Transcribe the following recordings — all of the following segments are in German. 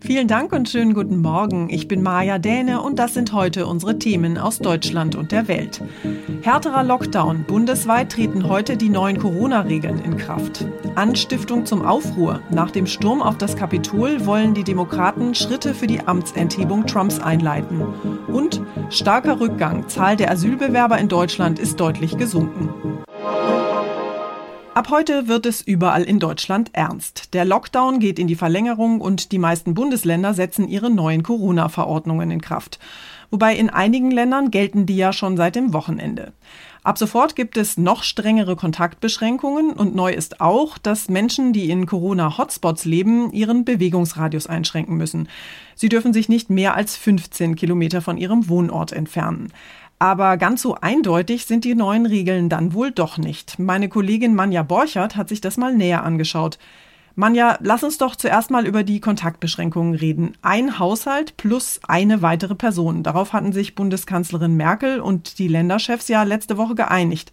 Vielen Dank und schönen guten Morgen. Ich bin Maja Däne und das sind heute unsere Themen aus Deutschland und der Welt. Härterer Lockdown. Bundesweit treten heute die neuen Corona-Regeln in Kraft. Anstiftung zum Aufruhr. Nach dem Sturm auf das Kapitol wollen die Demokraten Schritte für die Amtsenthebung Trumps einleiten. Und starker Rückgang. Zahl der Asylbewerber in Deutschland ist deutlich gesunken. Ab heute wird es überall in Deutschland ernst. Der Lockdown geht in die Verlängerung und die meisten Bundesländer setzen ihre neuen Corona-Verordnungen in Kraft. Wobei in einigen Ländern gelten die ja schon seit dem Wochenende. Ab sofort gibt es noch strengere Kontaktbeschränkungen und neu ist auch, dass Menschen, die in Corona-Hotspots leben, ihren Bewegungsradius einschränken müssen. Sie dürfen sich nicht mehr als 15 Kilometer von ihrem Wohnort entfernen. Aber ganz so eindeutig sind die neuen Regeln dann wohl doch nicht. Meine Kollegin Manja Borchert hat sich das mal näher angeschaut. Manja, lass uns doch zuerst mal über die Kontaktbeschränkungen reden. Ein Haushalt plus eine weitere Person. Darauf hatten sich Bundeskanzlerin Merkel und die Länderchefs ja letzte Woche geeinigt.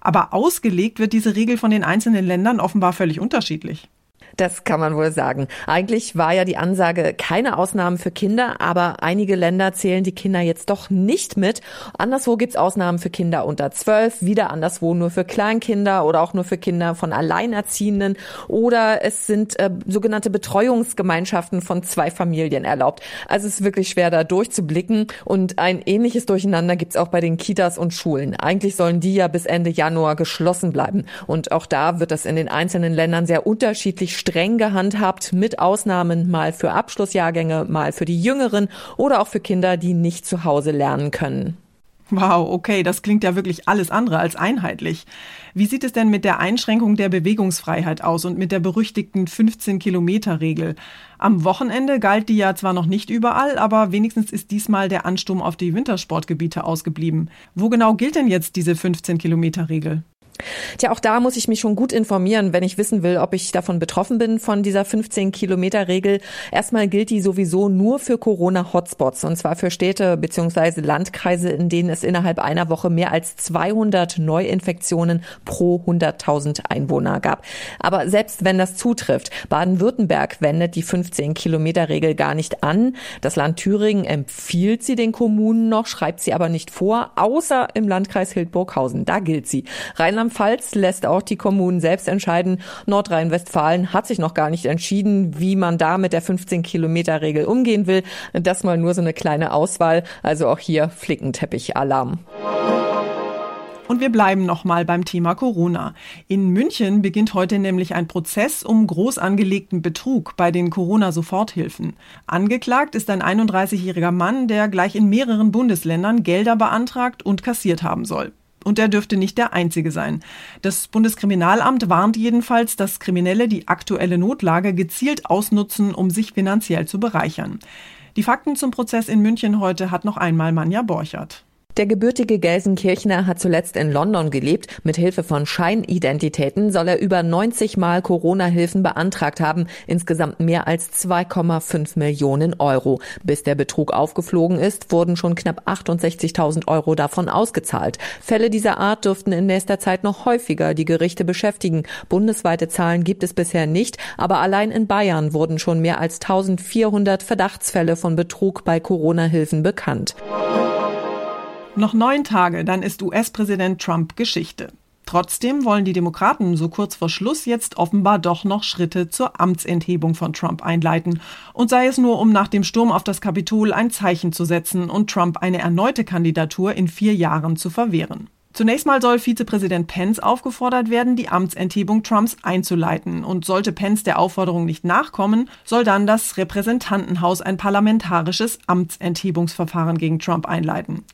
Aber ausgelegt wird diese Regel von den einzelnen Ländern offenbar völlig unterschiedlich. Das kann man wohl sagen. Eigentlich war ja die Ansage keine Ausnahmen für Kinder, aber einige Länder zählen die Kinder jetzt doch nicht mit. Anderswo gibt's Ausnahmen für Kinder unter zwölf, wieder anderswo nur für Kleinkinder oder auch nur für Kinder von Alleinerziehenden oder es sind äh, sogenannte Betreuungsgemeinschaften von zwei Familien erlaubt. Also es ist wirklich schwer da durchzublicken und ein ähnliches Durcheinander gibt's auch bei den Kitas und Schulen. Eigentlich sollen die ja bis Ende Januar geschlossen bleiben und auch da wird das in den einzelnen Ländern sehr unterschiedlich streng gehandhabt, mit Ausnahmen mal für Abschlussjahrgänge, mal für die Jüngeren oder auch für Kinder, die nicht zu Hause lernen können. Wow, okay, das klingt ja wirklich alles andere als einheitlich. Wie sieht es denn mit der Einschränkung der Bewegungsfreiheit aus und mit der berüchtigten 15-Kilometer-Regel? Am Wochenende galt die ja zwar noch nicht überall, aber wenigstens ist diesmal der Ansturm auf die Wintersportgebiete ausgeblieben. Wo genau gilt denn jetzt diese 15-Kilometer-Regel? Tja, auch da muss ich mich schon gut informieren, wenn ich wissen will, ob ich davon betroffen bin, von dieser 15-Kilometer-Regel. Erstmal gilt die sowieso nur für Corona-Hotspots, und zwar für Städte bzw. Landkreise, in denen es innerhalb einer Woche mehr als 200 Neuinfektionen pro 100.000 Einwohner gab. Aber selbst wenn das zutrifft, Baden-Württemberg wendet die 15-Kilometer-Regel gar nicht an. Das Land Thüringen empfiehlt sie den Kommunen noch, schreibt sie aber nicht vor, außer im Landkreis Hildburghausen. Da gilt sie. Rheinland Rheinland-Pfalz lässt auch die Kommunen selbst entscheiden. Nordrhein-Westfalen hat sich noch gar nicht entschieden, wie man da mit der 15-Kilometer-Regel umgehen will. Das mal nur so eine kleine Auswahl. Also auch hier Flickenteppich-Alarm. Und wir bleiben nochmal beim Thema Corona. In München beginnt heute nämlich ein Prozess um groß angelegten Betrug bei den Corona-Soforthilfen. Angeklagt ist ein 31-jähriger Mann, der gleich in mehreren Bundesländern Gelder beantragt und kassiert haben soll. Und er dürfte nicht der Einzige sein. Das Bundeskriminalamt warnt jedenfalls, dass Kriminelle die aktuelle Notlage gezielt ausnutzen, um sich finanziell zu bereichern. Die Fakten zum Prozess in München heute hat noch einmal Manja Borchert. Der gebürtige Gelsenkirchner hat zuletzt in London gelebt. Mit Hilfe von Scheinidentitäten soll er über 90 Mal Corona-Hilfen beantragt haben. Insgesamt mehr als 2,5 Millionen Euro. Bis der Betrug aufgeflogen ist, wurden schon knapp 68.000 Euro davon ausgezahlt. Fälle dieser Art dürften in nächster Zeit noch häufiger die Gerichte beschäftigen. Bundesweite Zahlen gibt es bisher nicht, aber allein in Bayern wurden schon mehr als 1400 Verdachtsfälle von Betrug bei Corona-Hilfen bekannt. Noch neun Tage, dann ist US-Präsident Trump Geschichte. Trotzdem wollen die Demokraten so kurz vor Schluss jetzt offenbar doch noch Schritte zur Amtsenthebung von Trump einleiten. Und sei es nur, um nach dem Sturm auf das Kapitol ein Zeichen zu setzen und Trump eine erneute Kandidatur in vier Jahren zu verwehren. Zunächst mal soll Vizepräsident Pence aufgefordert werden, die Amtsenthebung Trumps einzuleiten. Und sollte Pence der Aufforderung nicht nachkommen, soll dann das Repräsentantenhaus ein parlamentarisches Amtsenthebungsverfahren gegen Trump einleiten.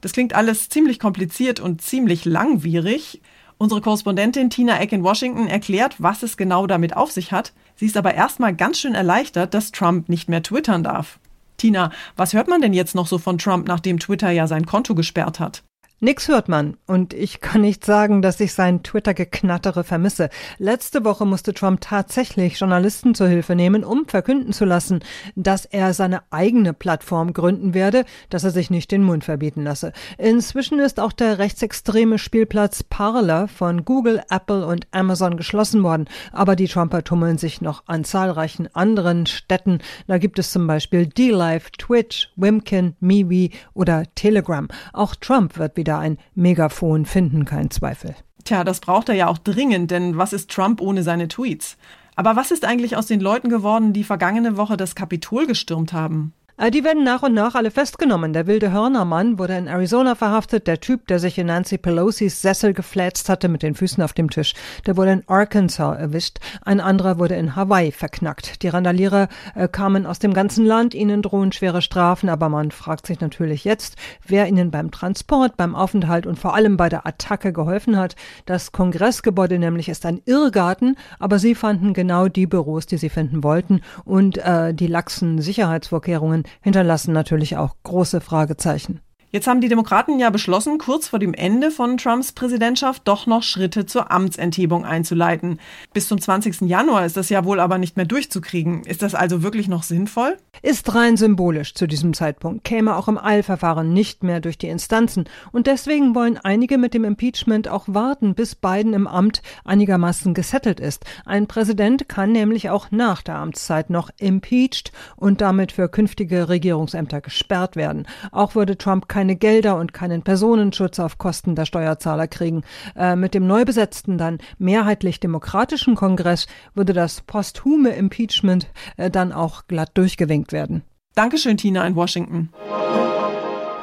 Das klingt alles ziemlich kompliziert und ziemlich langwierig. Unsere Korrespondentin Tina Eck in Washington erklärt, was es genau damit auf sich hat. Sie ist aber erstmal ganz schön erleichtert, dass Trump nicht mehr twittern darf. Tina, was hört man denn jetzt noch so von Trump, nachdem Twitter ja sein Konto gesperrt hat? Nix hört man. Und ich kann nicht sagen, dass ich sein Twitter-Geknattere vermisse. Letzte Woche musste Trump tatsächlich Journalisten zur Hilfe nehmen, um verkünden zu lassen, dass er seine eigene Plattform gründen werde, dass er sich nicht den Mund verbieten lasse. Inzwischen ist auch der rechtsextreme Spielplatz Parler von Google, Apple und Amazon geschlossen worden. Aber die Trumper tummeln sich noch an zahlreichen anderen Städten. Da gibt es zum Beispiel D-Live, Twitch, Wimkin, MeWe oder Telegram. Auch Trump wird wieder wieder ein Megafon finden, kein Zweifel. Tja, das braucht er ja auch dringend, denn was ist Trump ohne seine Tweets? Aber was ist eigentlich aus den Leuten geworden, die vergangene Woche das Kapitol gestürmt haben? Äh, die werden nach und nach alle festgenommen. Der wilde Hörnermann wurde in Arizona verhaftet. Der Typ, der sich in Nancy Pelosis Sessel geflätzt hatte mit den Füßen auf dem Tisch, der wurde in Arkansas erwischt. Ein anderer wurde in Hawaii verknackt. Die Randalierer äh, kamen aus dem ganzen Land. Ihnen drohen schwere Strafen. Aber man fragt sich natürlich jetzt, wer ihnen beim Transport, beim Aufenthalt und vor allem bei der Attacke geholfen hat. Das Kongressgebäude nämlich ist ein Irrgarten, aber sie fanden genau die Büros, die sie finden wollten. Und äh, die laxen Sicherheitsvorkehrungen hinterlassen natürlich auch große Fragezeichen. Jetzt haben die Demokraten ja beschlossen, kurz vor dem Ende von Trumps Präsidentschaft doch noch Schritte zur Amtsenthebung einzuleiten. Bis zum 20. Januar ist das ja wohl aber nicht mehr durchzukriegen. Ist das also wirklich noch sinnvoll? Ist rein symbolisch zu diesem Zeitpunkt, käme auch im Eilverfahren nicht mehr durch die Instanzen. Und deswegen wollen einige mit dem Impeachment auch warten, bis Biden im Amt einigermaßen gesettelt ist. Ein Präsident kann nämlich auch nach der Amtszeit noch impeached und damit für künftige Regierungsämter gesperrt werden. Auch würde Trump keine Gelder und keinen Personenschutz auf Kosten der Steuerzahler kriegen. Äh, mit dem neu besetzten, dann mehrheitlich demokratischen Kongress würde das posthume Impeachment äh, dann auch glatt durchgewinkt werden. Dankeschön, Tina in Washington.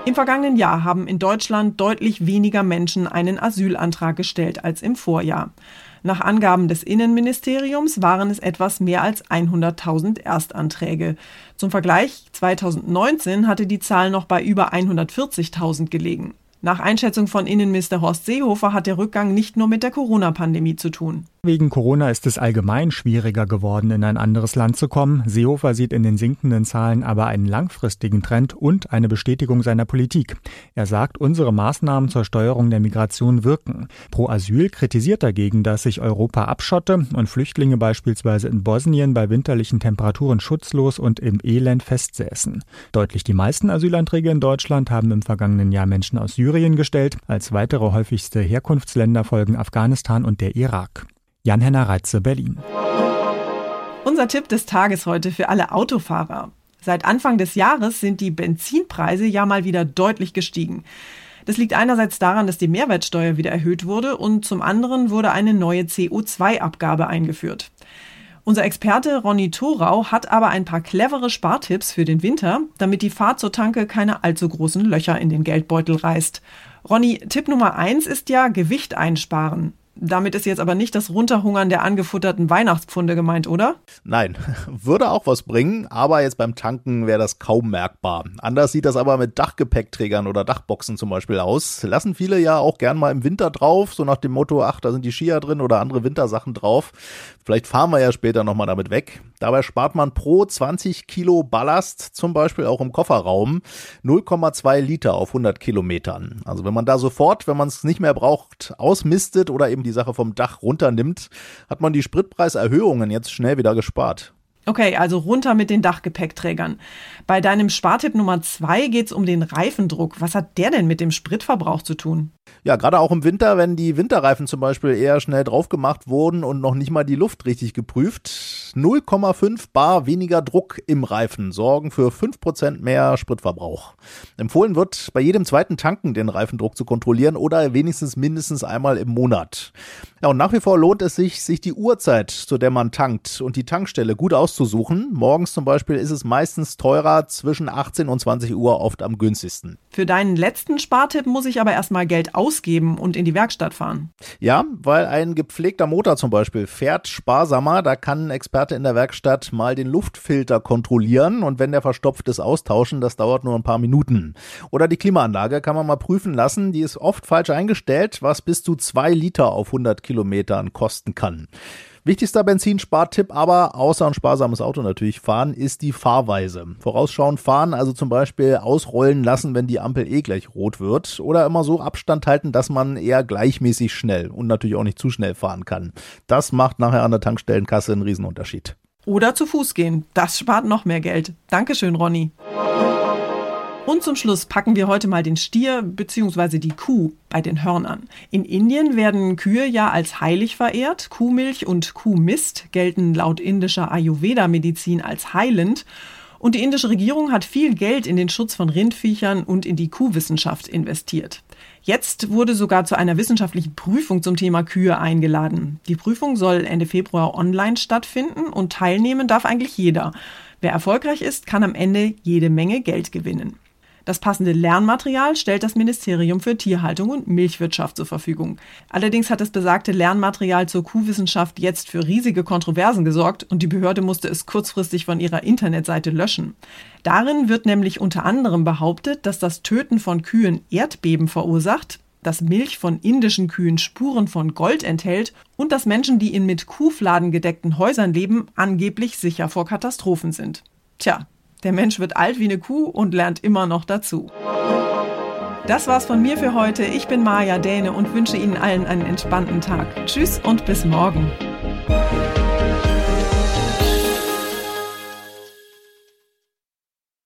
Im vergangenen Jahr haben in Deutschland deutlich weniger Menschen einen Asylantrag gestellt als im Vorjahr. Nach Angaben des Innenministeriums waren es etwas mehr als 100.000 Erstanträge. Zum Vergleich, 2019 hatte die Zahl noch bei über 140.000 gelegen. Nach Einschätzung von Innenminister Horst Seehofer hat der Rückgang nicht nur mit der Corona-Pandemie zu tun. Wegen Corona ist es allgemein schwieriger geworden, in ein anderes Land zu kommen. Seehofer sieht in den sinkenden Zahlen aber einen langfristigen Trend und eine Bestätigung seiner Politik. Er sagt, unsere Maßnahmen zur Steuerung der Migration wirken. Pro Asyl kritisiert dagegen, dass sich Europa abschotte und Flüchtlinge beispielsweise in Bosnien bei winterlichen Temperaturen schutzlos und im Elend festsäßen. Deutlich die meisten Asylanträge in Deutschland haben im vergangenen Jahr Menschen aus Syrien gestellt. Als weitere häufigste Herkunftsländer folgen Afghanistan und der Irak. Jan-Henner Reitze, Berlin. Unser Tipp des Tages heute für alle Autofahrer. Seit Anfang des Jahres sind die Benzinpreise ja mal wieder deutlich gestiegen. Das liegt einerseits daran, dass die Mehrwertsteuer wieder erhöht wurde und zum anderen wurde eine neue CO2-Abgabe eingeführt. Unser Experte Ronny Thorau hat aber ein paar clevere Spartipps für den Winter, damit die Fahrt zur Tanke keine allzu großen Löcher in den Geldbeutel reißt. Ronny, Tipp Nummer eins ist ja Gewicht einsparen. Damit ist jetzt aber nicht das Runterhungern der angefutterten Weihnachtspfunde gemeint, oder? Nein, würde auch was bringen, aber jetzt beim Tanken wäre das kaum merkbar. Anders sieht das aber mit Dachgepäckträgern oder Dachboxen zum Beispiel aus. Lassen viele ja auch gern mal im Winter drauf, so nach dem Motto, ach, da sind die Skier drin oder andere Wintersachen drauf. Vielleicht fahren wir ja später nochmal damit weg. Dabei spart man pro 20 Kilo Ballast, zum Beispiel auch im Kofferraum, 0,2 Liter auf 100 Kilometern. Also wenn man da sofort, wenn man es nicht mehr braucht, ausmistet oder eben die Sache vom Dach runternimmt, hat man die Spritpreiserhöhungen jetzt schnell wieder gespart. Okay, also runter mit den Dachgepäckträgern. Bei deinem Spartipp Nummer zwei geht es um den Reifendruck. Was hat der denn mit dem Spritverbrauch zu tun? Ja, gerade auch im Winter, wenn die Winterreifen zum Beispiel eher schnell drauf gemacht wurden und noch nicht mal die Luft richtig geprüft. 0,5 Bar weniger Druck im Reifen sorgen für 5% mehr Spritverbrauch. Empfohlen wird, bei jedem zweiten Tanken den Reifendruck zu kontrollieren oder wenigstens mindestens einmal im Monat. Ja, und nach wie vor lohnt es sich, sich die Uhrzeit, zu der man tankt und die Tankstelle gut auszusuchen. Morgens zum Beispiel ist es meistens teurer, zwischen 18 und 20 Uhr oft am günstigsten. Für deinen letzten Spartipp muss ich aber erstmal Geld ausgeben und in die Werkstatt fahren. Ja, weil ein gepflegter Motor zum Beispiel fährt sparsamer. Da kann ein Experte in der Werkstatt mal den Luftfilter kontrollieren und wenn der verstopft ist, austauschen. Das dauert nur ein paar Minuten. Oder die Klimaanlage kann man mal prüfen lassen. Die ist oft falsch eingestellt, was bis zu zwei Liter auf 100 Kilometern kosten kann. Wichtigster Benzinspartipp aber, außer ein sparsames Auto natürlich fahren, ist die Fahrweise. Vorausschauend fahren, also zum Beispiel ausrollen lassen, wenn die Ampel eh gleich rot wird. Oder immer so Abstand halten, dass man eher gleichmäßig schnell und natürlich auch nicht zu schnell fahren kann. Das macht nachher an der Tankstellenkasse einen Riesenunterschied. Oder zu Fuß gehen. Das spart noch mehr Geld. Dankeschön, Ronny. Und zum Schluss packen wir heute mal den Stier bzw. die Kuh bei den Hörnern. In Indien werden Kühe ja als heilig verehrt. Kuhmilch und Kuhmist gelten laut indischer Ayurveda-Medizin als heilend. Und die indische Regierung hat viel Geld in den Schutz von Rindviechern und in die Kuhwissenschaft investiert. Jetzt wurde sogar zu einer wissenschaftlichen Prüfung zum Thema Kühe eingeladen. Die Prüfung soll Ende Februar online stattfinden und teilnehmen darf eigentlich jeder. Wer erfolgreich ist, kann am Ende jede Menge Geld gewinnen. Das passende Lernmaterial stellt das Ministerium für Tierhaltung und Milchwirtschaft zur Verfügung. Allerdings hat das besagte Lernmaterial zur Kuhwissenschaft jetzt für riesige Kontroversen gesorgt und die Behörde musste es kurzfristig von ihrer Internetseite löschen. Darin wird nämlich unter anderem behauptet, dass das Töten von Kühen Erdbeben verursacht, dass Milch von indischen Kühen Spuren von Gold enthält und dass Menschen, die in mit Kuhfladen gedeckten Häusern leben, angeblich sicher vor Katastrophen sind. Tja, der Mensch wird alt wie eine Kuh und lernt immer noch dazu. Das war's von mir für heute. Ich bin Maja Däne und wünsche Ihnen allen einen entspannten Tag. Tschüss und bis morgen.